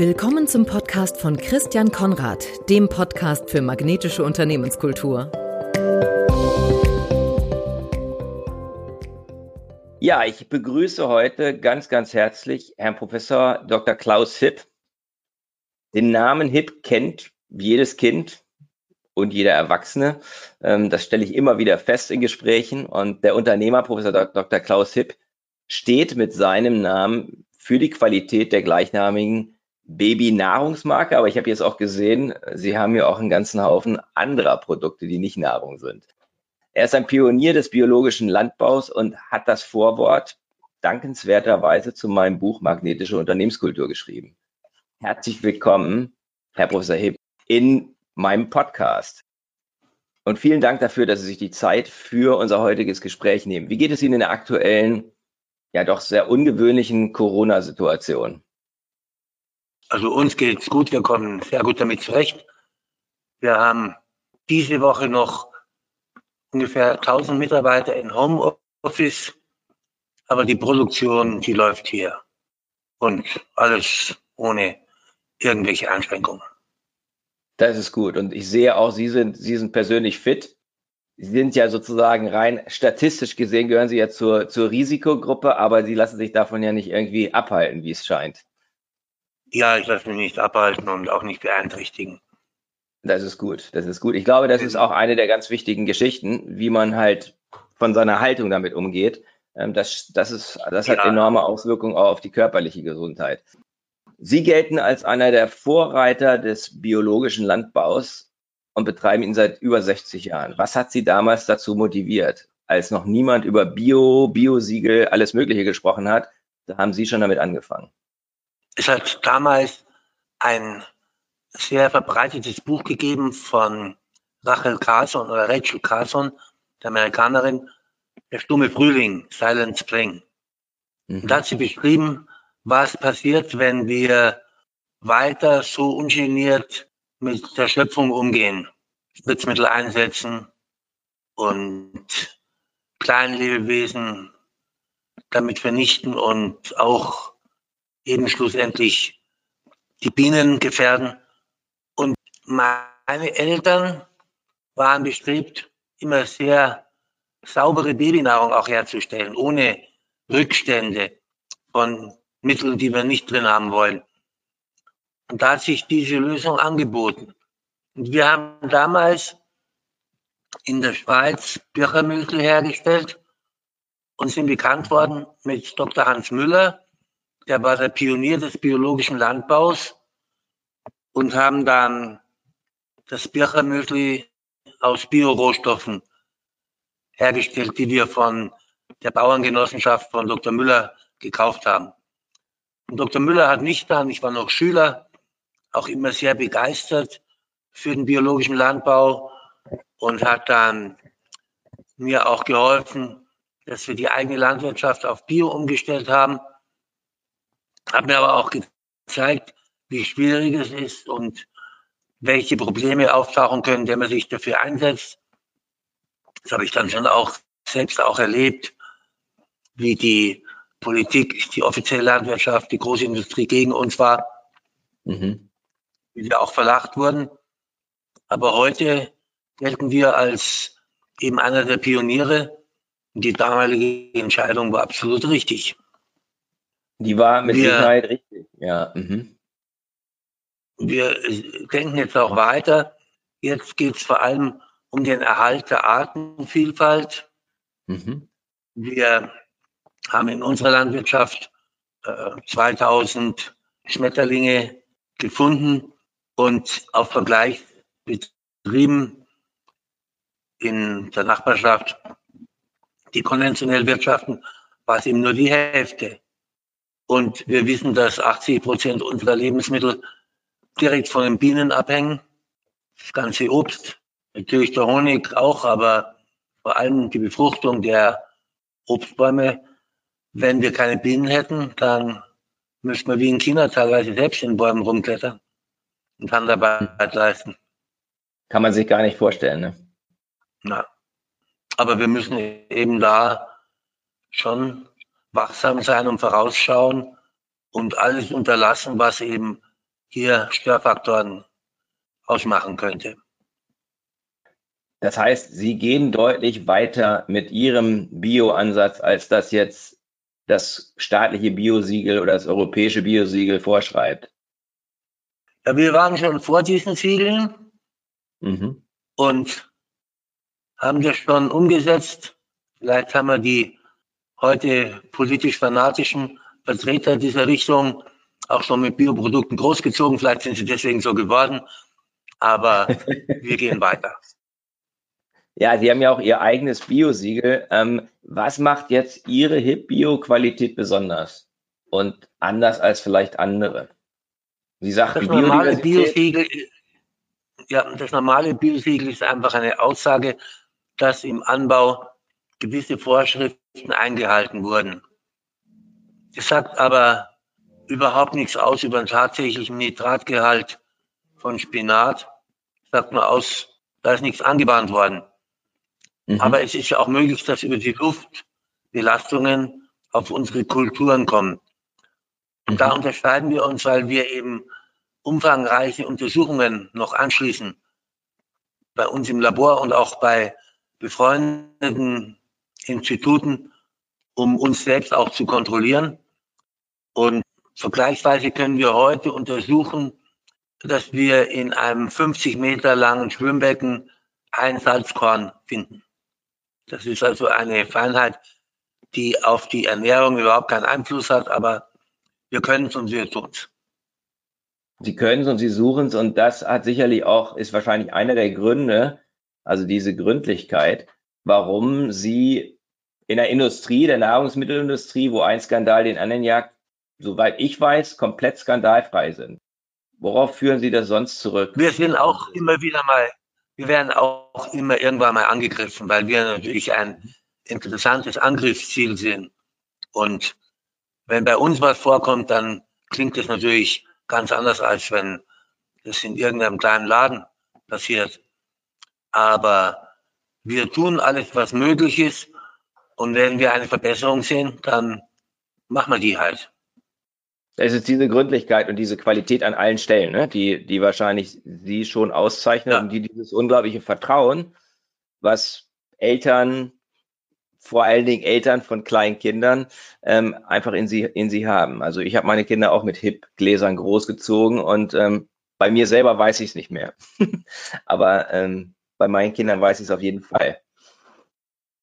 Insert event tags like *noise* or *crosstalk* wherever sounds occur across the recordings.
Willkommen zum Podcast von Christian Konrad, dem Podcast für magnetische Unternehmenskultur. Ja, ich begrüße heute ganz, ganz herzlich Herrn Professor Dr. Klaus Hipp. Den Namen Hipp kennt jedes Kind und jeder Erwachsene. Ähm, das stelle ich immer wieder fest in Gesprächen. Und der Unternehmer, Professor Dr. Klaus Hipp, steht mit seinem Namen für die Qualität der gleichnamigen Baby-Nahrungsmarke, aber ich habe jetzt auch gesehen, Sie haben ja auch einen ganzen Haufen anderer Produkte, die nicht Nahrung sind. Er ist ein Pionier des biologischen Landbaus und hat das Vorwort dankenswerterweise zu meinem Buch Magnetische Unternehmenskultur geschrieben. Herzlich willkommen, Herr Professor Hipp, in meinem Podcast. Und vielen Dank dafür, dass Sie sich die Zeit für unser heutiges Gespräch nehmen. Wie geht es Ihnen in der aktuellen, ja doch sehr ungewöhnlichen Corona-Situation? Also uns geht's gut, wir kommen sehr gut damit zurecht. Wir haben diese Woche noch ungefähr 1000 Mitarbeiter in Homeoffice, aber die Produktion, die läuft hier und alles ohne irgendwelche Einschränkungen. Das ist gut und ich sehe auch, Sie sind, Sie sind persönlich fit. Sie sind ja sozusagen rein statistisch gesehen gehören Sie ja zur, zur Risikogruppe, aber Sie lassen sich davon ja nicht irgendwie abhalten, wie es scheint. Ja, ich lasse mich nicht abhalten und auch nicht beeinträchtigen. Das ist gut, das ist gut. Ich glaube, das ist auch eine der ganz wichtigen Geschichten, wie man halt von seiner Haltung damit umgeht. Ähm, das, das, ist, das hat enorme Auswirkungen auch auf die körperliche Gesundheit. Sie gelten als einer der Vorreiter des biologischen Landbaus und betreiben ihn seit über 60 Jahren. Was hat Sie damals dazu motiviert? Als noch niemand über Bio, Biosiegel, alles Mögliche gesprochen hat, da haben Sie schon damit angefangen. Es hat damals ein sehr verbreitetes Buch gegeben von Rachel Carson oder Rachel Carson, der Amerikanerin, Der stumme Frühling, Silent Spring. Mhm. Da hat sie beschrieben, was passiert, wenn wir weiter so ungeniert mit der Schöpfung umgehen, Spritzmittel einsetzen und Kleinlebewesen damit vernichten und auch eben schlussendlich die Bienen gefährden. Und meine Eltern waren bestrebt, immer sehr saubere Babynahrung auch herzustellen, ohne Rückstände von Mitteln, die wir nicht drin haben wollen. Und da hat sich diese Lösung angeboten. Und wir haben damals in der Schweiz Birchermüsli hergestellt und sind bekannt worden mit Dr. Hans Müller, der war der Pionier des biologischen Landbaus und haben dann das Birchermüsli aus Biorohstoffen hergestellt, die wir von der Bauerngenossenschaft von Dr. Müller gekauft haben. Und Dr. Müller hat mich dann, ich war noch Schüler, auch immer sehr begeistert für den biologischen Landbau und hat dann mir auch geholfen, dass wir die eigene Landwirtschaft auf Bio umgestellt haben hat mir aber auch gezeigt, wie schwierig es ist und welche Probleme auftauchen können, wenn man sich dafür einsetzt. Das habe ich dann schon auch selbst auch erlebt, wie die Politik, die offizielle Landwirtschaft, die große Industrie gegen uns war, mhm. wie wir auch verlacht wurden. Aber heute gelten wir als eben einer der Pioniere. Die damalige Entscheidung war absolut richtig. Die war mit wir, Sicherheit richtig, ja. Mhm. Wir denken jetzt auch weiter. Jetzt geht es vor allem um den Erhalt der Artenvielfalt. Mhm. Wir haben in unserer Landwirtschaft äh, 2000 Schmetterlinge gefunden und auf Vergleich betrieben in der Nachbarschaft, die konventionell wirtschaften, war es eben nur die Hälfte. Und wir wissen, dass 80 Prozent unserer Lebensmittel direkt von den Bienen abhängen. Das ganze Obst, natürlich der Honig auch, aber vor allem die Befruchtung der Obstbäume. Wenn wir keine Bienen hätten, dann müssten wir wie in China teilweise selbst in Bäumen rumklettern und Handarbeit leisten. Kann man sich gar nicht vorstellen, ne? Na. Aber wir müssen eben da schon wachsam sein und vorausschauen und alles unterlassen, was eben hier Störfaktoren ausmachen könnte. Das heißt, Sie gehen deutlich weiter mit Ihrem Bio-Ansatz, als das jetzt das staatliche Biosiegel oder das europäische Biosiegel vorschreibt. Ja, wir waren schon vor diesen Siegeln mhm. und haben das schon umgesetzt. Vielleicht haben wir die heute politisch fanatischen Vertreter dieser Richtung auch schon mit Bioprodukten großgezogen. Vielleicht sind sie deswegen so geworden. Aber *laughs* wir gehen weiter. Ja, Sie haben ja auch Ihr eigenes Biosiegel. Ähm, was macht jetzt Ihre HIP-Bio-Qualität besonders und anders als vielleicht andere? Sie sagten, das normale Biosiegel, ja, das normale Biosiegel ist einfach eine Aussage, dass im Anbau gewisse Vorschriften eingehalten wurden. Das sagt aber überhaupt nichts aus über den tatsächlichen Nitratgehalt von Spinat. Das sagt nur aus, da ist nichts angewandt worden. Mhm. Aber es ist ja auch möglich, dass über die Luft Belastungen auf unsere Kulturen kommen. Und mhm. da unterscheiden wir uns, weil wir eben umfangreiche Untersuchungen noch anschließen. Bei uns im Labor und auch bei befreundeten Instituten, um uns selbst auch zu kontrollieren. Und vergleichsweise können wir heute untersuchen, dass wir in einem 50 Meter langen Schwimmbecken ein Salzkorn finden. Das ist also eine Feinheit, die auf die Ernährung überhaupt keinen Einfluss hat, aber wir können es und wir tun es. Sie können es und Sie suchen es und das hat sicherlich auch, ist wahrscheinlich einer der Gründe, also diese Gründlichkeit, warum Sie in der Industrie, der Nahrungsmittelindustrie, wo ein Skandal den anderen jagt, soweit ich weiß, komplett skandalfrei sind. Worauf führen Sie das sonst zurück? Wir sind auch immer wieder mal wir werden auch immer irgendwann mal angegriffen, weil wir natürlich ein interessantes Angriffsziel sind. Und wenn bei uns was vorkommt, dann klingt es natürlich ganz anders, als wenn das in irgendeinem kleinen Laden passiert. Aber wir tun alles, was möglich ist. Und wenn wir eine Verbesserung sehen, dann machen wir die halt. Es ist diese Gründlichkeit und diese Qualität an allen Stellen, ne, die, die wahrscheinlich sie schon auszeichnet ja. und die dieses unglaubliche Vertrauen, was Eltern, vor allen Dingen Eltern von kleinen Kindern, ähm, einfach in sie, in sie haben. Also ich habe meine Kinder auch mit Hip-Gläsern großgezogen und ähm, bei mir selber weiß ich es nicht mehr. *laughs* Aber ähm, bei meinen Kindern weiß ich es auf jeden Fall.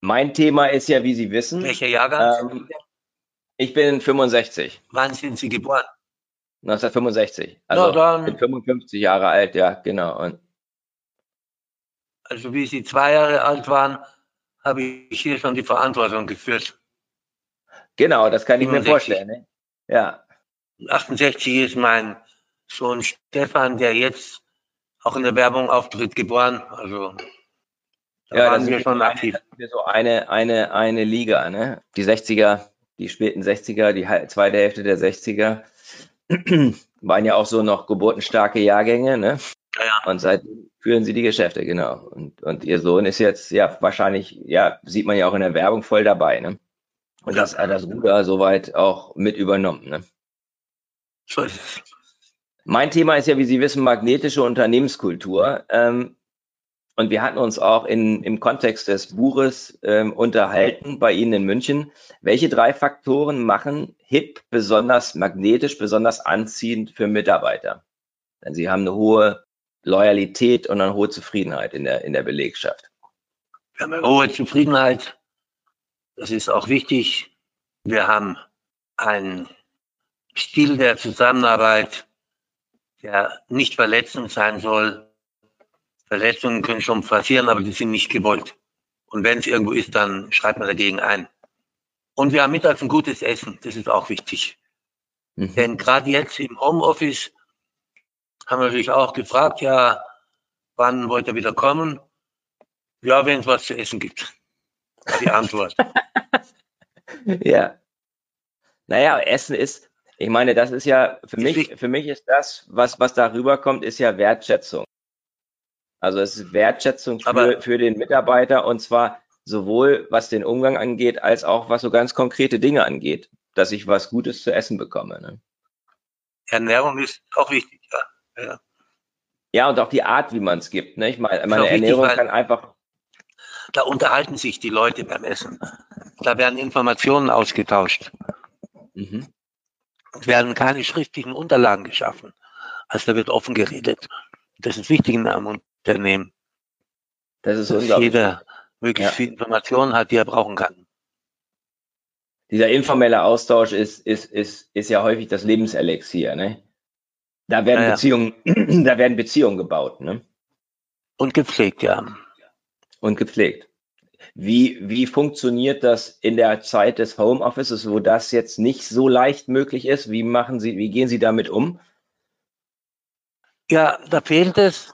Mein Thema ist ja, wie Sie wissen. Welcher Jahrgang? Ähm, ich bin 65. Wann sind Sie geboren? 1965. Also Na, bin 55 Jahre alt, ja, genau. Und also wie Sie zwei Jahre alt waren, habe ich hier schon die Verantwortung geführt. Genau, das kann ich 65. mir vorstellen. Ne? Ja. 68 ist mein Sohn Stefan, der jetzt auch in der Werbung auftritt, geboren. Also da ja, waren wir schon aktiv. Eine, so eine, eine, eine Liga, ne? Die 60er die späten 60er, die zweite Hälfte der 60er, *clears throat* waren ja auch so noch geburtenstarke Jahrgänge, ne? Ja, ja. Und seitdem führen sie die Geschäfte, genau. Und, und ihr Sohn ist jetzt, ja, wahrscheinlich, ja, sieht man ja auch in der Werbung voll dabei, ne? Und ja. das hat das Ruder soweit auch mit übernommen, ne? So ist es. Mein Thema ist ja, wie Sie wissen, magnetische Unternehmenskultur. Ähm, und wir hatten uns auch in, im Kontext des Buches ähm, unterhalten bei Ihnen in München. Welche drei Faktoren machen HIP besonders magnetisch, besonders anziehend für Mitarbeiter? Denn Sie haben eine hohe Loyalität und eine hohe Zufriedenheit in der, in der Belegschaft. Wir haben eine hohe Zufriedenheit. Das ist auch wichtig. Wir haben einen Stil der Zusammenarbeit, der nicht verletzend sein soll, Verletzungen können schon passieren, aber die sind nicht gewollt. Und wenn es irgendwo ist, dann schreibt man dagegen ein. Und wir haben mittags ein gutes Essen, das ist auch wichtig. Mhm. Denn gerade jetzt im Homeoffice haben wir natürlich auch gefragt, ja, wann wollt ihr wieder kommen? Ja, wenn es was zu essen gibt. Die Antwort. *laughs* ja. Naja, Essen ist, ich meine, das ist ja, für mich, für mich ist das, was, was darüber kommt, ist ja Wertschätzung. Also es ist Wertschätzung für, für den Mitarbeiter und zwar sowohl was den Umgang angeht, als auch was so ganz konkrete Dinge angeht, dass ich was Gutes zu essen bekomme. Ne? Ernährung ist auch wichtig, ja. Ja, ja und auch die Art, wie man es gibt. Ne? Ich meine, meine Ernährung wichtig, kann einfach. Da unterhalten sich die Leute beim Essen. Da werden Informationen ausgetauscht. Mhm. Es werden keine schriftlichen Unterlagen geschaffen. Also da wird offen geredet. Das ist wichtig in einem Unternehmen. Das ist dass jeder möglichst ja. viel Informationen hat, die er brauchen kann. Dieser informelle Austausch ist, ist, ist, ist ja häufig das Lebenselixier. Ne? Da werden ja, Beziehungen, *clears throat* da werden Beziehungen gebaut. Ne? Und gepflegt, ja. Und gepflegt. Wie, wie funktioniert das in der Zeit des Homeoffices, wo das jetzt nicht so leicht möglich ist? Wie machen Sie, wie gehen Sie damit um? Ja, da fehlt es.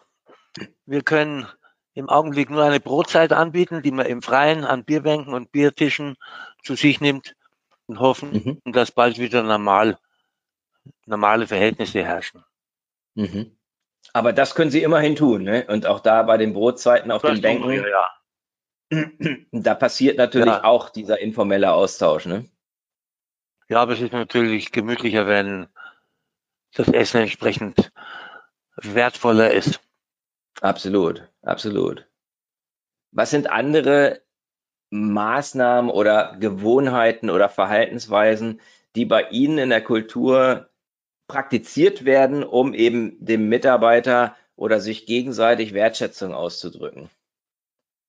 Wir können im Augenblick nur eine Brotzeit anbieten, die man im Freien an Bierbänken und Biertischen zu sich nimmt und hoffen, mhm. dass bald wieder normal, normale Verhältnisse herrschen. Mhm. Aber das können Sie immerhin tun, ne? Und auch da bei den Brotzeiten auf das den Bänken. Wir, ja. Da passiert natürlich ja. auch dieser informelle Austausch, ne? Ja, aber es ist natürlich gemütlicher, wenn das Essen entsprechend wertvoller ist. Absolut, absolut. Was sind andere Maßnahmen oder Gewohnheiten oder Verhaltensweisen, die bei Ihnen in der Kultur praktiziert werden, um eben dem Mitarbeiter oder sich gegenseitig Wertschätzung auszudrücken?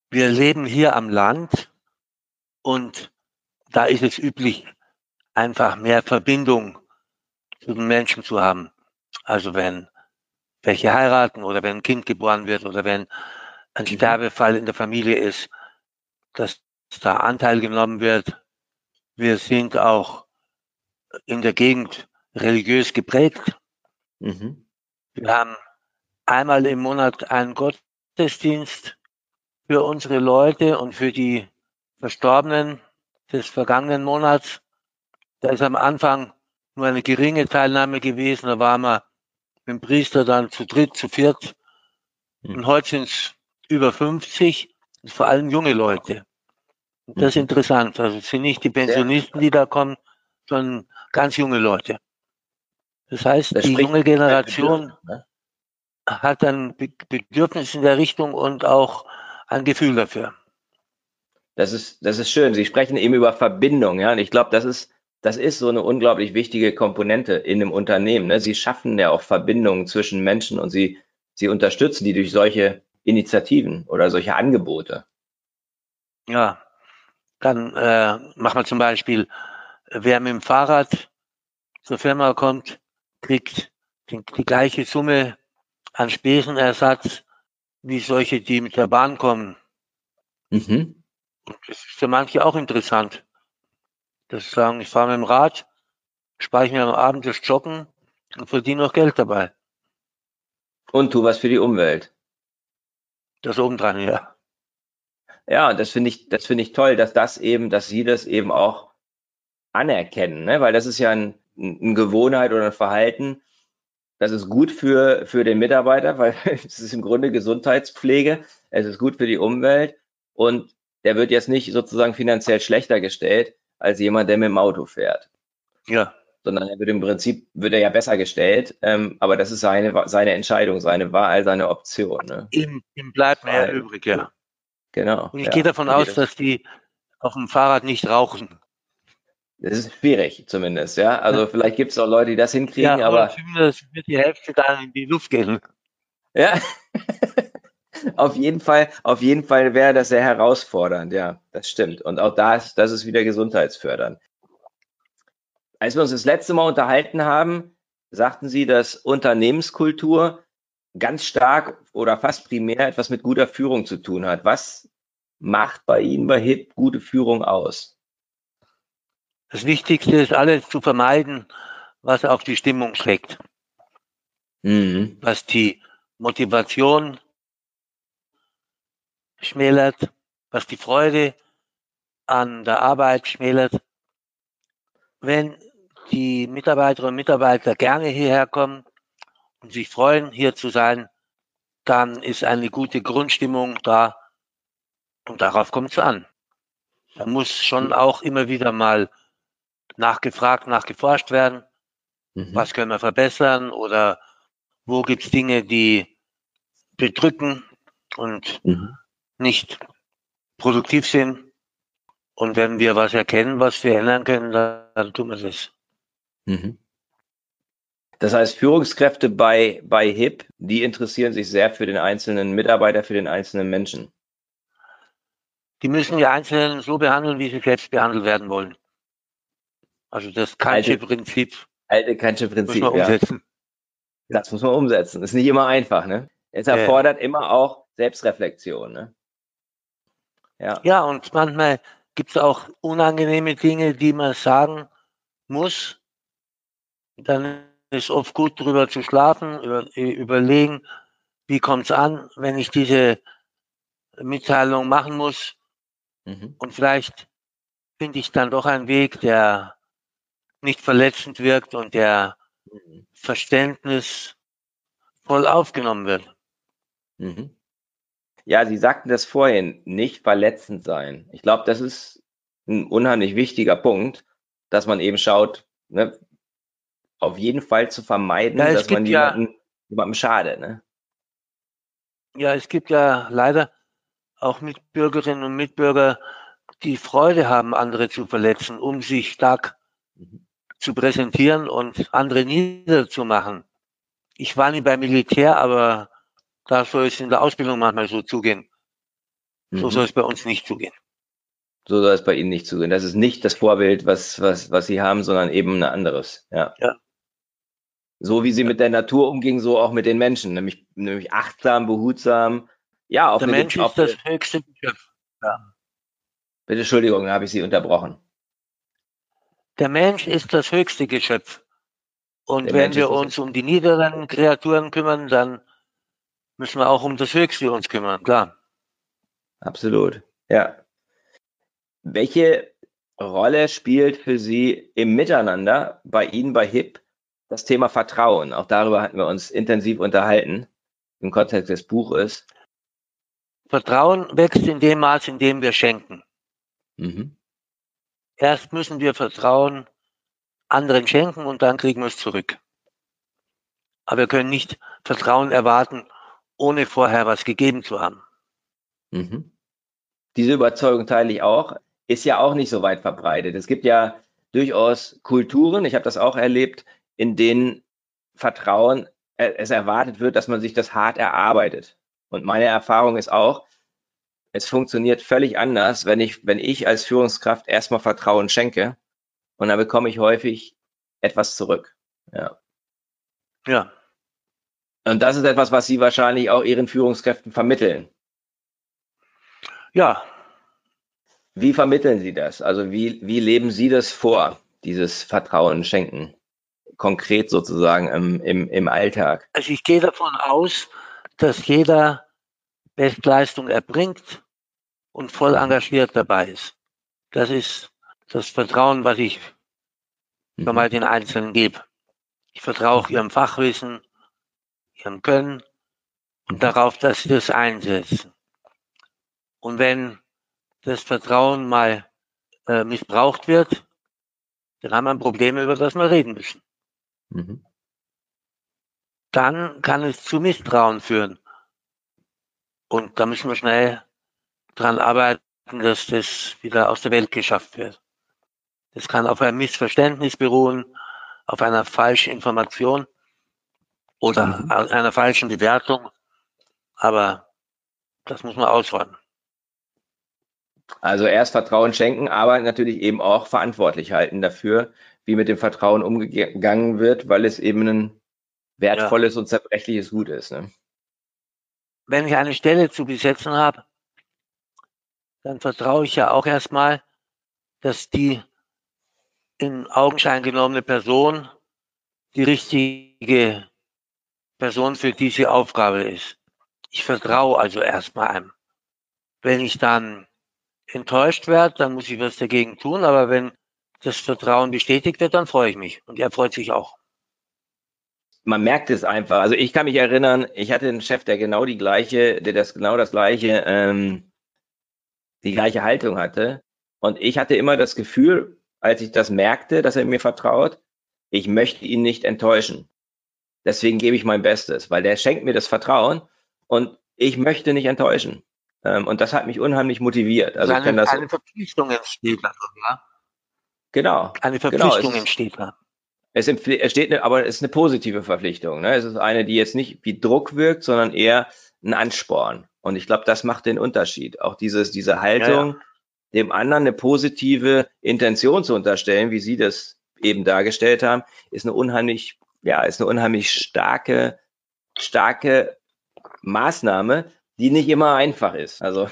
Wir leben hier am Land und da ist es üblich, einfach mehr Verbindung zu den Menschen zu haben. Also wenn welche heiraten oder wenn ein Kind geboren wird oder wenn ein mhm. Sterbefall in der Familie ist, dass da Anteil genommen wird. Wir sind auch in der Gegend religiös geprägt. Mhm. Wir haben einmal im Monat einen Gottesdienst für unsere Leute und für die Verstorbenen des vergangenen Monats. Da ist am Anfang nur eine geringe Teilnahme gewesen. Da waren wir mit dem Priester dann zu dritt, zu viert. Hm. Und heute sind es über 50, vor allem junge Leute. Und das ist hm. interessant. Also es sind nicht die Pensionisten, die da kommen, sondern ganz junge Leute. Das heißt, das die junge Generation ne? hat ein Bedürfnis in der Richtung und auch ein Gefühl dafür. Das ist, das ist schön. Sie sprechen eben über Verbindung, ja. Und ich glaube, das ist, das ist so eine unglaublich wichtige Komponente in einem Unternehmen. Ne? Sie schaffen ja auch Verbindungen zwischen Menschen und sie, sie unterstützen die durch solche Initiativen oder solche Angebote. Ja, dann äh, machen wir zum Beispiel, wer mit dem Fahrrad zur Firma kommt, kriegt die, die gleiche Summe an Spesenersatz wie solche, die mit der Bahn kommen. Mhm. Und das ist für manche auch interessant. Das sagen, ich fahre mit dem Rad, spare ich mir am Abend das Joggen und verdiene noch Geld dabei. Und tu was für die Umwelt. Das obendran, ja. Ja, das finde ich, das finde ich toll, dass das eben, dass Sie das eben auch anerkennen, ne? weil das ist ja ein, eine Gewohnheit oder ein Verhalten, das ist gut für, für den Mitarbeiter, weil *laughs* es ist im Grunde Gesundheitspflege, es ist gut für die Umwelt und der wird jetzt nicht sozusagen finanziell schlechter gestellt als jemand, der mit dem Auto fährt. Ja. Sondern er wird im Prinzip, wird er ja besser gestellt, ähm, aber das ist seine, seine Entscheidung, seine Wahl, seine Option. Ne? Ihm, ihm bleibt mehr übrig, ja. Genau. Und ich ja. gehe davon aus, dass die auf dem Fahrrad nicht rauchen. Das ist schwierig zumindest, ja. Also vielleicht gibt es auch Leute, die das hinkriegen, ja, aber. Zumindest wird die Hälfte dann in die Luft gehen. Ja. *laughs* auf jeden Fall, auf jeden Fall wäre das sehr herausfordernd, ja, das stimmt. Und auch da ist, das ist wieder gesundheitsfördernd. Als wir uns das letzte Mal unterhalten haben, sagten Sie, dass Unternehmenskultur ganz stark oder fast primär etwas mit guter Führung zu tun hat. Was macht bei Ihnen bei HIP gute Führung aus? Das Wichtigste ist alles zu vermeiden, was auf die Stimmung schlägt. Mhm. Was die Motivation schmälert, was die Freude an der Arbeit schmälert. Wenn die Mitarbeiterinnen und Mitarbeiter gerne hierher kommen und sich freuen, hier zu sein, dann ist eine gute Grundstimmung da und darauf kommt es an. Da muss schon auch immer wieder mal nachgefragt, nachgeforscht werden. Mhm. Was können wir verbessern oder wo gibt es Dinge, die bedrücken und mhm. nicht produktiv sind. Und wenn wir was erkennen, was wir ändern können, dann, dann tun wir das. Mhm. Das heißt, Führungskräfte bei, bei HIP, die interessieren sich sehr für den einzelnen Mitarbeiter, für den einzelnen Menschen. Die müssen die Einzelnen so behandeln, wie sie selbst behandelt werden wollen. Also das Kantsche Prinzip. Alte Kantsche Prinzip, muss man umsetzen. Ja. Das muss man umsetzen. Ist nicht immer einfach, ne? Es erfordert ja. immer auch Selbstreflexion, ne? Ja. Ja, und manchmal gibt es auch unangenehme Dinge, die man sagen muss. Dann ist oft gut drüber zu schlafen, über, überlegen, wie kommt es an, wenn ich diese Mitteilung machen muss. Mhm. Und vielleicht finde ich dann doch einen Weg, der nicht verletzend wirkt und der. Verständnis voll aufgenommen wird. Mhm. Ja, Sie sagten das vorhin, nicht verletzend sein. Ich glaube, das ist ein unheimlich wichtiger Punkt, dass man eben schaut, ne, auf jeden Fall zu vermeiden, ja, dass man jemanden, ja, jemandem schadet. Ne? Ja, es gibt ja leider auch Mitbürgerinnen und Mitbürger, die Freude haben, andere zu verletzen, um sich stark mhm. Zu präsentieren und andere niederzumachen. Ich war nie beim Militär, aber da soll es in der Ausbildung manchmal so zugehen. So mhm. soll es bei uns nicht zugehen. So soll es bei Ihnen nicht zugehen. Das ist nicht das Vorbild, was, was, was Sie haben, sondern eben ein anderes. Ja. ja. So wie Sie mit der Natur umgingen, so auch mit den Menschen, nämlich, nämlich achtsam, behutsam. Ja, auf der Mensch ist das höchste Geschöpf. Ja. Bitte Entschuldigung, habe ich Sie unterbrochen. Der Mensch ist das höchste Geschöpf. Und der wenn Mensch wir uns um die niederen Kreaturen kümmern, dann müssen wir auch um das Höchste uns kümmern, klar. Absolut, ja. Welche Rolle spielt für Sie im Miteinander bei Ihnen bei HIP das Thema Vertrauen? Auch darüber hatten wir uns intensiv unterhalten im Kontext des Buches. Vertrauen wächst in dem Maß, in dem wir schenken. Mhm. Erst müssen wir Vertrauen anderen schenken und dann kriegen wir es zurück. Aber wir können nicht Vertrauen erwarten, ohne vorher was gegeben zu haben. Mhm. Diese Überzeugung teile ich auch. Ist ja auch nicht so weit verbreitet. Es gibt ja durchaus Kulturen, ich habe das auch erlebt, in denen Vertrauen, äh, es erwartet wird, dass man sich das hart erarbeitet. Und meine Erfahrung ist auch, es funktioniert völlig anders, wenn ich, wenn ich als Führungskraft erstmal Vertrauen schenke und dann bekomme ich häufig etwas zurück. Ja. Ja, und das ist etwas, was Sie wahrscheinlich auch Ihren Führungskräften vermitteln. Ja. Wie vermitteln Sie das? Also wie, wie leben Sie das vor, dieses Vertrauen schenken? Konkret sozusagen im, im, im Alltag. Also ich gehe davon aus, dass jeder Bestleistung erbringt und voll engagiert dabei ist. Das ist das Vertrauen, was ich mhm. mal den Einzelnen gebe. Ich vertraue auch ihrem Fachwissen, ihrem Können und darauf, dass sie das einsetzen. Und wenn das Vertrauen mal äh, missbraucht wird, dann haben wir ein Problem, über das wir reden müssen. Mhm. Dann kann es zu Misstrauen führen. Und da müssen wir schnell dran arbeiten, dass das wieder aus der Welt geschafft wird. Das kann auf einem Missverständnis beruhen, auf einer falschen Information oder mhm. einer falschen Bewertung. Aber das muss man ausräumen. Also erst Vertrauen schenken, aber natürlich eben auch verantwortlich halten dafür, wie mit dem Vertrauen umgegangen wird, weil es eben ein wertvolles ja. und zerbrechliches Gut ist. Ne? Wenn ich eine Stelle zu besetzen habe, dann vertraue ich ja auch erstmal, dass die in Augenschein genommene Person die richtige Person für diese Aufgabe ist. Ich vertraue also erstmal einem. Wenn ich dann enttäuscht werde, dann muss ich was dagegen tun, aber wenn das Vertrauen bestätigt wird, dann freue ich mich und er freut sich auch. Man merkt es einfach. Also ich kann mich erinnern, ich hatte einen Chef, der genau die gleiche, der das genau das gleiche, ähm, die gleiche Haltung hatte. Und ich hatte immer das Gefühl, als ich das merkte, dass er mir vertraut, ich möchte ihn nicht enttäuschen. Deswegen gebe ich mein Bestes, weil der schenkt mir das Vertrauen und ich möchte nicht enttäuschen. Ähm, und das hat mich unheimlich motiviert. Also eine, das, eine Verpflichtung entsteht da, ja? Genau. Eine genau, Verpflichtung genau, entsteht da. Es entsteht, eine, aber es ist eine positive Verpflichtung. Ne? Es ist eine, die jetzt nicht wie Druck wirkt, sondern eher ein Ansporn. Und ich glaube, das macht den Unterschied. Auch dieses, diese Haltung, ja, ja. dem anderen eine positive Intention zu unterstellen, wie Sie das eben dargestellt haben, ist eine unheimlich, ja, ist eine unheimlich starke, starke Maßnahme, die nicht immer einfach ist. Also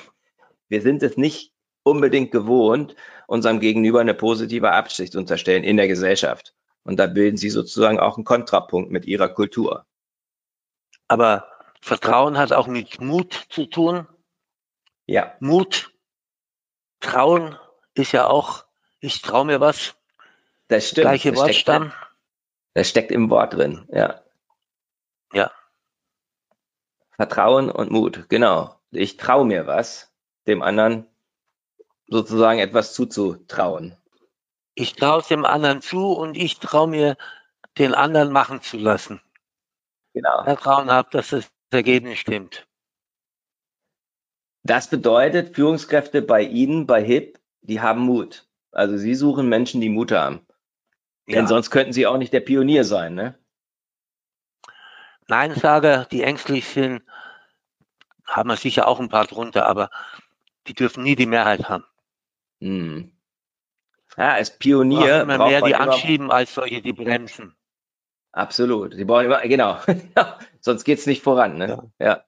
wir sind es nicht unbedingt gewohnt, unserem Gegenüber eine positive Absicht zu unterstellen in der Gesellschaft. Und da bilden sie sozusagen auch einen Kontrapunkt mit ihrer Kultur. Aber Vertrauen hat auch mit Mut zu tun. Ja. Mut, Trauen ist ja auch, ich traue mir was. Das stimmt. Gleiche das Wortstamm. Steckt, das steckt im Wort drin, ja. Ja. Vertrauen und Mut, genau. Ich traue mir was, dem anderen sozusagen etwas zuzutrauen. Ich traue es dem anderen zu und ich traue mir, den anderen machen zu lassen. Genau. Vertrauen habe, dass das Ergebnis stimmt. Das bedeutet, Führungskräfte bei Ihnen, bei HIP, die haben Mut. Also Sie suchen Menschen, die Mut haben. Ja. Denn sonst könnten Sie auch nicht der Pionier sein, ne? Neinsager, die ängstlich sind, haben wir sicher auch ein paar drunter, aber die dürfen nie die Mehrheit haben. Hm. Ja, als Pionier. Immer mehr die anschieben als solche, die bremsen. Absolut. Sie brauchen immer, genau. *laughs* Sonst geht es nicht voran. Ne? Ja. ja.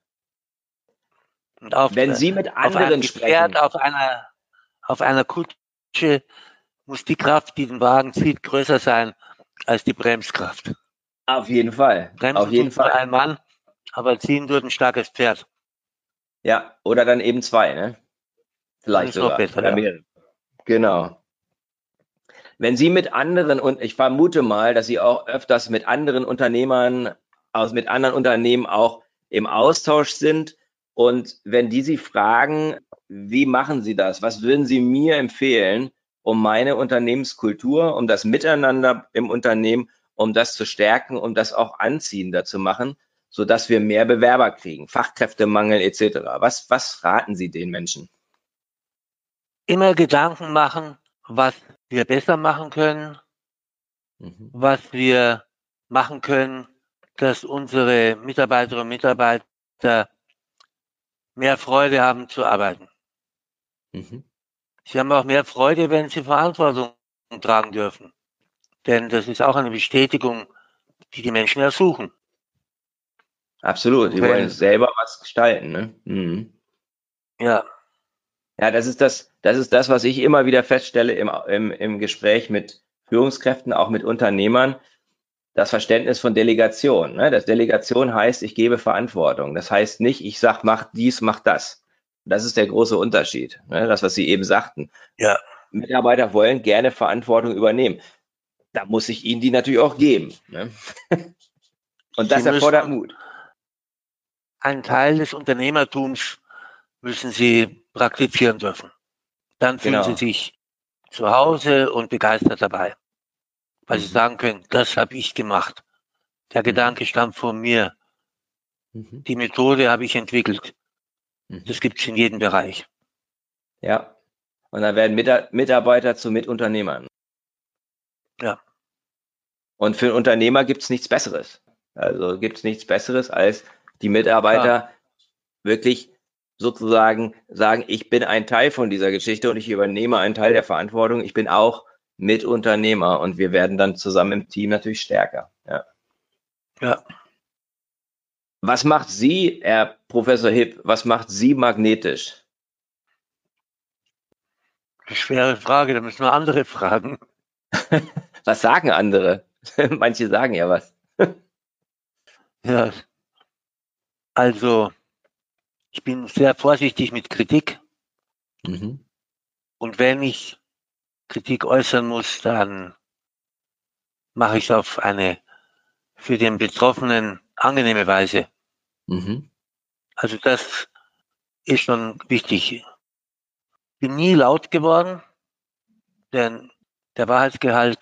Und auf, Wenn Sie mit anderen auf sprechen. auf einer, auf einer Kutsche muss die Kraft, die den Wagen zieht, größer sein als die Bremskraft. Auf jeden Fall. Bremsen auf jeden Fall. ein Mann, aber ziehen tut ein starkes Pferd. Ja, oder dann eben zwei, ne? Vielleicht sogar. Besser, ja. Genau. Wenn Sie mit anderen, und ich vermute mal, dass Sie auch öfters mit anderen Unternehmern, aus mit anderen Unternehmen auch im Austausch sind. Und wenn die Sie fragen, wie machen Sie das? Was würden Sie mir empfehlen, um meine Unternehmenskultur, um das Miteinander im Unternehmen, um das zu stärken, um das auch anziehender zu machen, so dass wir mehr Bewerber kriegen, Fachkräftemangel etc. Was, was raten Sie den Menschen? Immer Gedanken machen, was wir besser machen können, mhm. was wir machen können, dass unsere Mitarbeiterinnen und Mitarbeiter mehr Freude haben zu arbeiten. Mhm. Sie haben auch mehr Freude, wenn sie Verantwortung tragen dürfen. Denn das ist auch eine Bestätigung, die die Menschen ersuchen. Absolut, die wollen selber was gestalten. Ne? Mhm. Ja. Ja, das ist das, das ist das, was ich immer wieder feststelle im, im, im Gespräch mit Führungskräften, auch mit Unternehmern. Das Verständnis von Delegation. Ne? Das Delegation heißt, ich gebe Verantwortung. Das heißt nicht, ich sag, mach dies, mach das. Das ist der große Unterschied. Ne? Das, was Sie eben sagten. Ja. Mitarbeiter wollen gerne Verantwortung übernehmen. Da muss ich ihnen die natürlich auch geben. Ne? *laughs* Und das erfordert Mut. Ein Teil des Unternehmertums müssen Sie praktizieren dürfen. Dann fühlen genau. Sie sich zu Hause und begeistert dabei, weil mhm. Sie sagen können, das habe ich gemacht. Der mhm. Gedanke stammt von mir. Mhm. Die Methode habe ich entwickelt. Mhm. Das gibt es in jedem Bereich. Ja. Und dann werden Mitarbeiter zu Mitunternehmern. Ja. Und für einen Unternehmer gibt es nichts Besseres. Also gibt es nichts Besseres, als die Mitarbeiter ja. wirklich sozusagen sagen, ich bin ein Teil von dieser Geschichte und ich übernehme einen Teil der Verantwortung. Ich bin auch Mitunternehmer und wir werden dann zusammen im Team natürlich stärker. Ja. ja. Was macht Sie, Herr Professor Hipp, was macht Sie magnetisch? Schwere Frage, da müssen wir andere fragen. *laughs* was sagen andere? *laughs* Manche sagen ja was. *laughs* ja. Also, ich bin sehr vorsichtig mit Kritik. Mhm. Und wenn ich Kritik äußern muss, dann mache ich es auf eine für den Betroffenen angenehme Weise. Mhm. Also das ist schon wichtig. Bin nie laut geworden, denn der Wahrheitsgehalt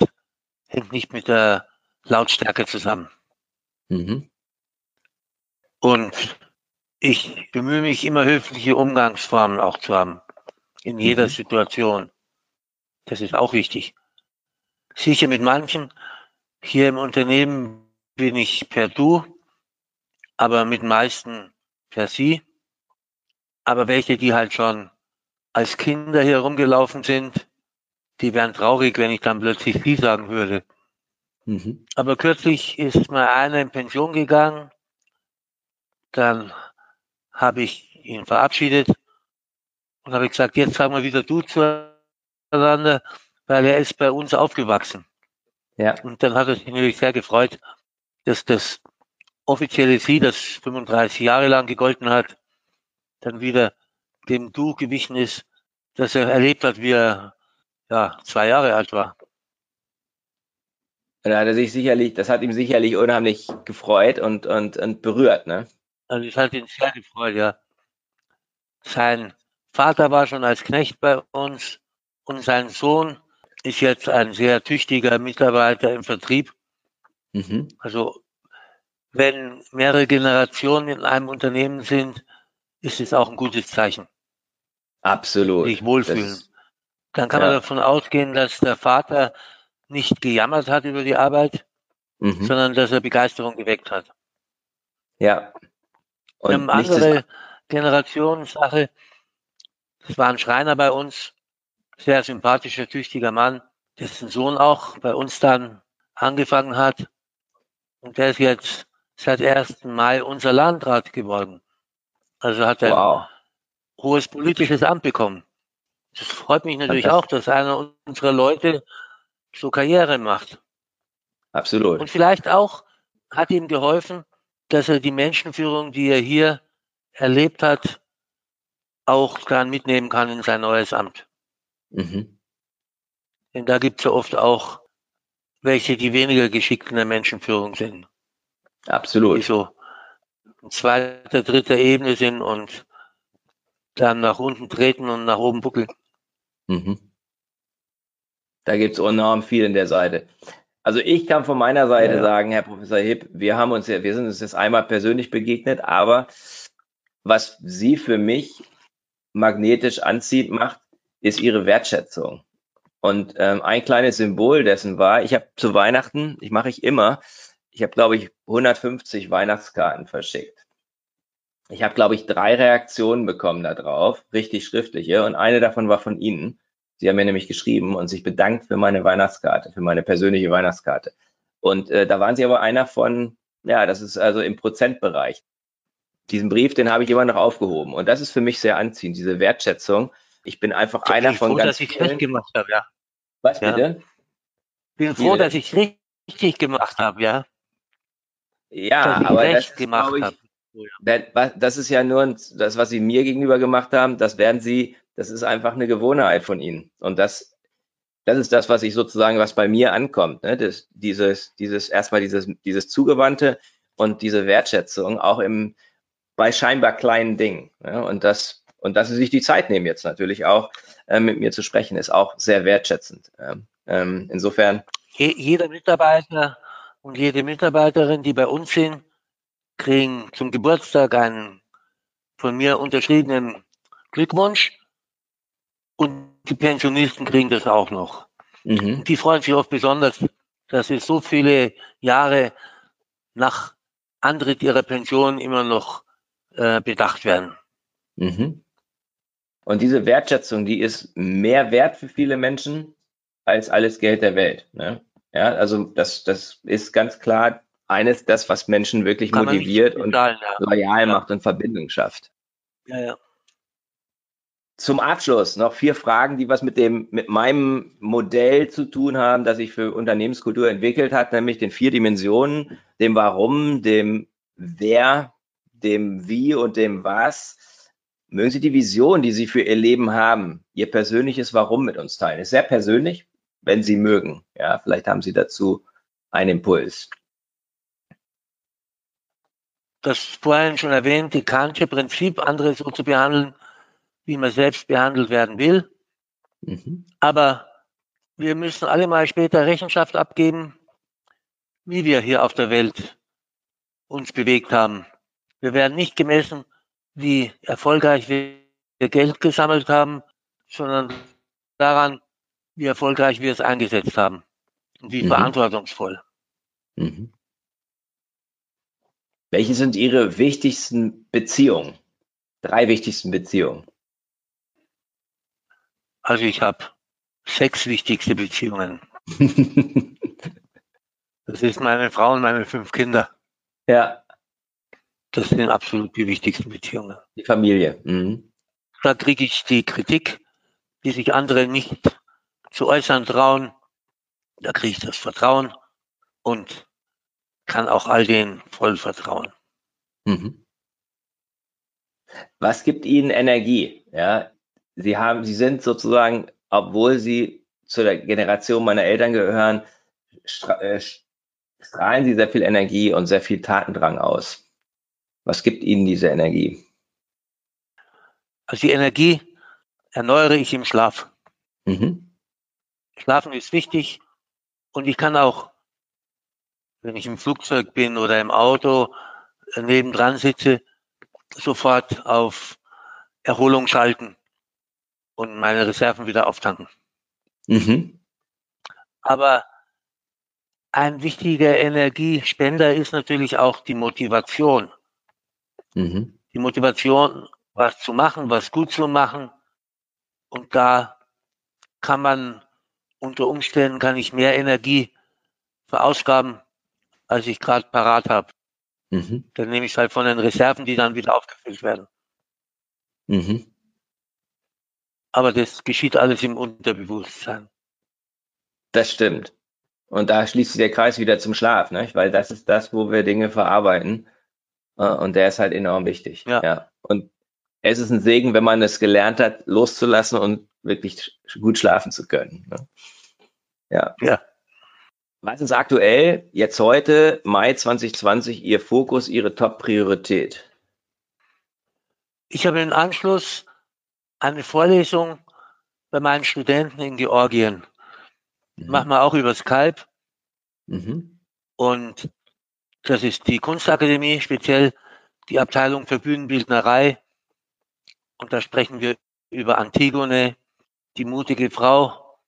hängt nicht mit der Lautstärke zusammen. Mhm. Und ich bemühe mich immer höfliche Umgangsformen auch zu haben. In jeder mhm. Situation. Das ist auch wichtig. Sicher mit manchen. Hier im Unternehmen bin ich per Du, aber mit meisten per Sie. Aber welche, die halt schon als Kinder hier rumgelaufen sind, die wären traurig, wenn ich dann plötzlich Sie sagen würde. Mhm. Aber kürzlich ist mal einer in Pension gegangen. Dann habe ich ihn verabschiedet und habe gesagt, jetzt sagen wir wieder du zueinander, weil er ist bei uns aufgewachsen. Ja. Und dann hat er sich natürlich sehr gefreut, dass das offizielle Sie, das 35 Jahre lang gegolten hat, dann wieder dem Du gewichen ist, dass er erlebt hat, wie er ja, zwei Jahre alt war. Da hat er sich sicherlich, das hat ihm sicherlich unheimlich gefreut und, und, und berührt, ne? Also es hat ihn sehr gefreut, ja. Sein Vater war schon als Knecht bei uns und sein Sohn ist jetzt ein sehr tüchtiger Mitarbeiter im Vertrieb. Mhm. Also wenn mehrere Generationen in einem Unternehmen sind, ist es auch ein gutes Zeichen. Absolut. Sich wohlfühlen. Das, Dann kann ja. man davon ausgehen, dass der Vater nicht gejammert hat über die Arbeit, mhm. sondern dass er Begeisterung geweckt hat. Ja. Und eine andere Generationssache. Es war ein Schreiner bei uns, sehr sympathischer, tüchtiger Mann, dessen Sohn auch bei uns dann angefangen hat. Und der ist jetzt seit 1. Mai unser Landrat geworden. Also hat er wow. ein hohes politisches Amt bekommen. Das freut mich natürlich auch, dass einer unserer Leute so Karriere macht. Absolut. Und vielleicht auch hat ihm geholfen, dass er die Menschenführung, die er hier erlebt hat, auch dann mitnehmen kann in sein neues Amt. Mhm. Denn da gibt es ja oft auch welche, die weniger geschickt in der Menschenführung sind. Absolut. Die so in zweiter, dritter Ebene sind und dann nach unten treten und nach oben buckeln. Mhm. Da gibt es enorm viel in der Seite. Also ich kann von meiner Seite ja. sagen, Herr Professor Hipp, wir haben uns ja, wir sind uns jetzt einmal persönlich begegnet, aber was Sie für mich magnetisch anzieht, macht, ist Ihre Wertschätzung. Und ähm, ein kleines Symbol dessen war, ich habe zu Weihnachten, ich mache ich immer, ich habe glaube ich 150 Weihnachtskarten verschickt. Ich habe glaube ich drei Reaktionen bekommen darauf, richtig schriftliche, und eine davon war von Ihnen. Sie haben mir nämlich geschrieben und sich bedankt für meine Weihnachtskarte, für meine persönliche Weihnachtskarte. Und äh, da waren Sie aber einer von, ja, das ist also im Prozentbereich. Diesen Brief, den habe ich immer noch aufgehoben. Und das ist für mich sehr anziehend, diese Wertschätzung. Ich bin einfach ich einer von froh, ganz dass ich recht gemacht habe, ja. Was ja. bitte? Ich bin froh, dass ich richtig gemacht habe, ja. Ja, aber das gemacht ich, das ist ja nur das, was Sie mir gegenüber gemacht haben. Das werden Sie das ist einfach eine Gewohnheit von ihnen. Und das, das ist das, was ich sozusagen, was bei mir ankommt. Ne? Das, dieses, dieses, erstmal dieses, dieses Zugewandte und diese Wertschätzung auch im, bei scheinbar kleinen Dingen. Ne? Und das, und dass sie sich die Zeit nehmen jetzt natürlich auch, äh, mit mir zu sprechen, ist auch sehr wertschätzend. Ähm, insofern. Jeder Mitarbeiter und jede Mitarbeiterin, die bei uns sind, kriegen zum Geburtstag einen von mir unterschriebenen Glückwunsch und die Pensionisten kriegen das auch noch. Mhm. Die freuen sich oft besonders, dass sie so viele Jahre nach Antritt ihrer Pension immer noch äh, bedacht werden. Mhm. Und diese Wertschätzung, die ist mehr wert für viele Menschen als alles Geld der Welt. Ne? Ja, also das, das ist ganz klar eines, das, was Menschen wirklich Kann motiviert und ja. loyal ja. macht und Verbindung schafft. Ja, ja. Zum Abschluss noch vier Fragen, die was mit dem, mit meinem Modell zu tun haben, das ich für Unternehmenskultur entwickelt hat, nämlich den vier Dimensionen, dem Warum, dem Wer, dem Wie und dem Was. Mögen Sie die Vision, die Sie für Ihr Leben haben, Ihr persönliches Warum mit uns teilen? Ist sehr persönlich, wenn Sie mögen. Ja, vielleicht haben Sie dazu einen Impuls. Das vorhin schon erwähnte Kantsche Prinzip, andere so zu behandeln, wie man selbst behandelt werden will. Mhm. Aber wir müssen alle mal später Rechenschaft abgeben. wie wir hier auf der Welt uns bewegt haben. Wir werden nicht gemessen, wie erfolgreich wir Geld gesammelt haben, sondern daran, wie erfolgreich wir es eingesetzt haben und wie mhm. verantwortungsvoll. Mhm. Welche sind Ihre wichtigsten Beziehungen? Drei wichtigsten Beziehungen. Also ich habe sechs wichtigste Beziehungen. *laughs* das ist meine Frau und meine fünf Kinder. Ja. Das sind absolut die wichtigsten Beziehungen. Die Familie. Mhm. Da kriege ich die Kritik, die sich andere nicht zu äußern trauen. Da kriege ich das Vertrauen und kann auch all denen voll vertrauen. Mhm. Was gibt Ihnen Energie? Ja, Sie haben, Sie sind sozusagen, obwohl Sie zu der Generation meiner Eltern gehören, äh, strahlen Sie sehr viel Energie und sehr viel Tatendrang aus. Was gibt Ihnen diese Energie? Also die Energie erneuere ich im Schlaf. Mhm. Schlafen ist wichtig und ich kann auch, wenn ich im Flugzeug bin oder im Auto äh, nebendran sitze, sofort auf Erholung schalten und meine Reserven wieder auftanken. Mhm. Aber ein wichtiger Energiespender ist natürlich auch die Motivation. Mhm. Die Motivation, was zu machen, was gut zu machen. Und da kann man unter Umständen kann ich mehr Energie verausgaben, als ich gerade parat habe. Mhm. Dann nehme ich es halt von den Reserven, die dann wieder aufgefüllt werden. Mhm. Aber das geschieht alles im Unterbewusstsein. Das stimmt. Und da schließt sich der Kreis wieder zum Schlaf, ne? weil das ist das, wo wir Dinge verarbeiten. Äh, und der ist halt enorm wichtig. Ja. ja. Und es ist ein Segen, wenn man es gelernt hat, loszulassen und wirklich gut schlafen zu können. Ne? Ja. ja. Was ist aktuell, jetzt heute, Mai 2020, Ihr Fokus, Ihre Top-Priorität? Ich habe im Anschluss eine Vorlesung bei meinen Studenten in Georgien. Mhm. Machen wir auch über Skype. Mhm. Und das ist die Kunstakademie, speziell die Abteilung für Bühnenbildnerei. Und da sprechen wir über Antigone, die mutige Frau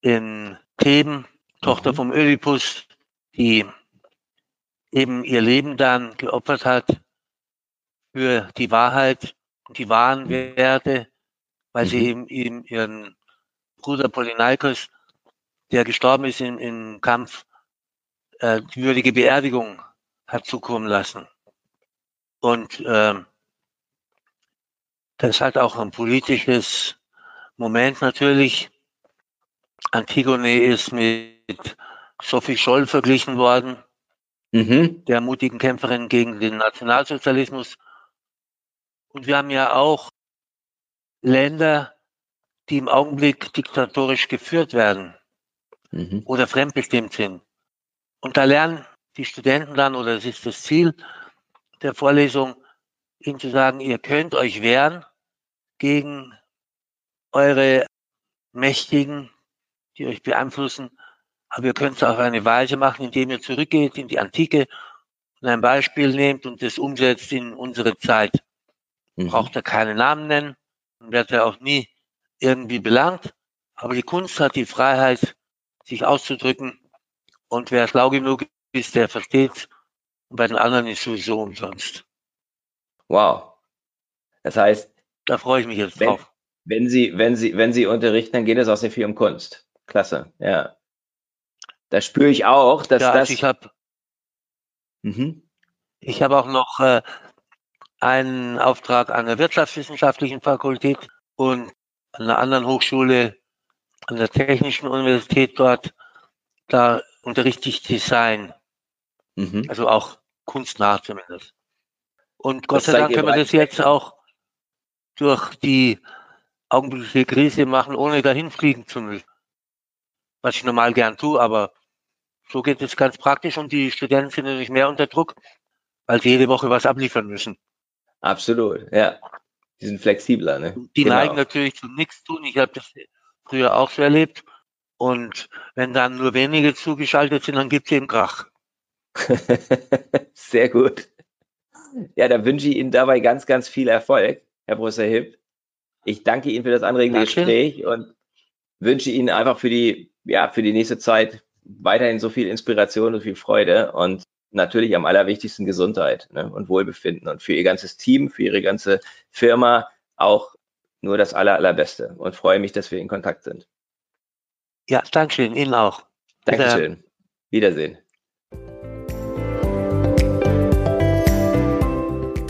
in Theben, Tochter mhm. vom Ödipus, die eben ihr Leben dann geopfert hat für die Wahrheit und die wahren mhm. Werte weil mhm. sie eben, eben ihren Bruder Polyneikos, der gestorben ist im, im Kampf, äh, die würdige Beerdigung hat zukommen lassen. Und ähm, das hat auch ein politisches Moment natürlich. Antigone ist mit Sophie Scholl verglichen worden, mhm. der mutigen Kämpferin gegen den Nationalsozialismus. Und wir haben ja auch Länder, die im Augenblick diktatorisch geführt werden mhm. oder fremdbestimmt sind. Und da lernen die Studenten dann, oder es ist das Ziel der Vorlesung, ihnen zu sagen, ihr könnt euch wehren gegen eure Mächtigen, die euch beeinflussen, aber ihr könnt es auf eine Weise machen, indem ihr zurückgeht in die Antike und ein Beispiel nehmt und das umsetzt in unsere Zeit. Mhm. Braucht ihr keine Namen nennen, und wird ja auch nie irgendwie belangt. Aber die Kunst hat die Freiheit, sich auszudrücken. Und wer schlau genug ist, der versteht. Und bei den anderen ist sowieso umsonst. Wow. Das heißt, da freue ich mich jetzt wenn, drauf. Wenn Sie, wenn Sie, wenn Sie unterrichten, dann geht es auch sehr viel um Kunst. Klasse, ja. Da spüre ich auch, dass ja, also das. Ich habe mhm. ich habe auch noch äh, einen Auftrag an der Wirtschaftswissenschaftlichen Fakultät und an einer anderen Hochschule, an der Technischen Universität dort. Da unterrichte ich Design. Mhm. Also auch kunstnah zumindest. Und Gott sei Dank können wir das jetzt auch durch die augenblickliche Krise machen, ohne dahin fliegen zu müssen. Was ich normal gern tue, aber so geht es ganz praktisch und die Studenten sind natürlich mehr unter Druck, weil sie jede Woche was abliefern müssen. Absolut, ja. Die sind flexibler, ne? Die genau. neigen natürlich zu nichts tun. Ich habe das früher auch so erlebt. Und wenn dann nur wenige zugeschaltet sind, dann gibt es eben Krach. *laughs* Sehr gut. Ja, da wünsche ich Ihnen dabei ganz, ganz viel Erfolg, Herr Professor Hipp. Ich danke Ihnen für das anregende Dankeschön. Gespräch und wünsche Ihnen einfach für die, ja, für die nächste Zeit weiterhin so viel Inspiration und viel Freude und natürlich am allerwichtigsten Gesundheit ne, und Wohlbefinden und für Ihr ganzes Team, für Ihre ganze Firma auch nur das aller, allerbeste und freue mich, dass wir in Kontakt sind. Ja, Dankeschön, Ihnen auch. Dankeschön. Wiedersehen.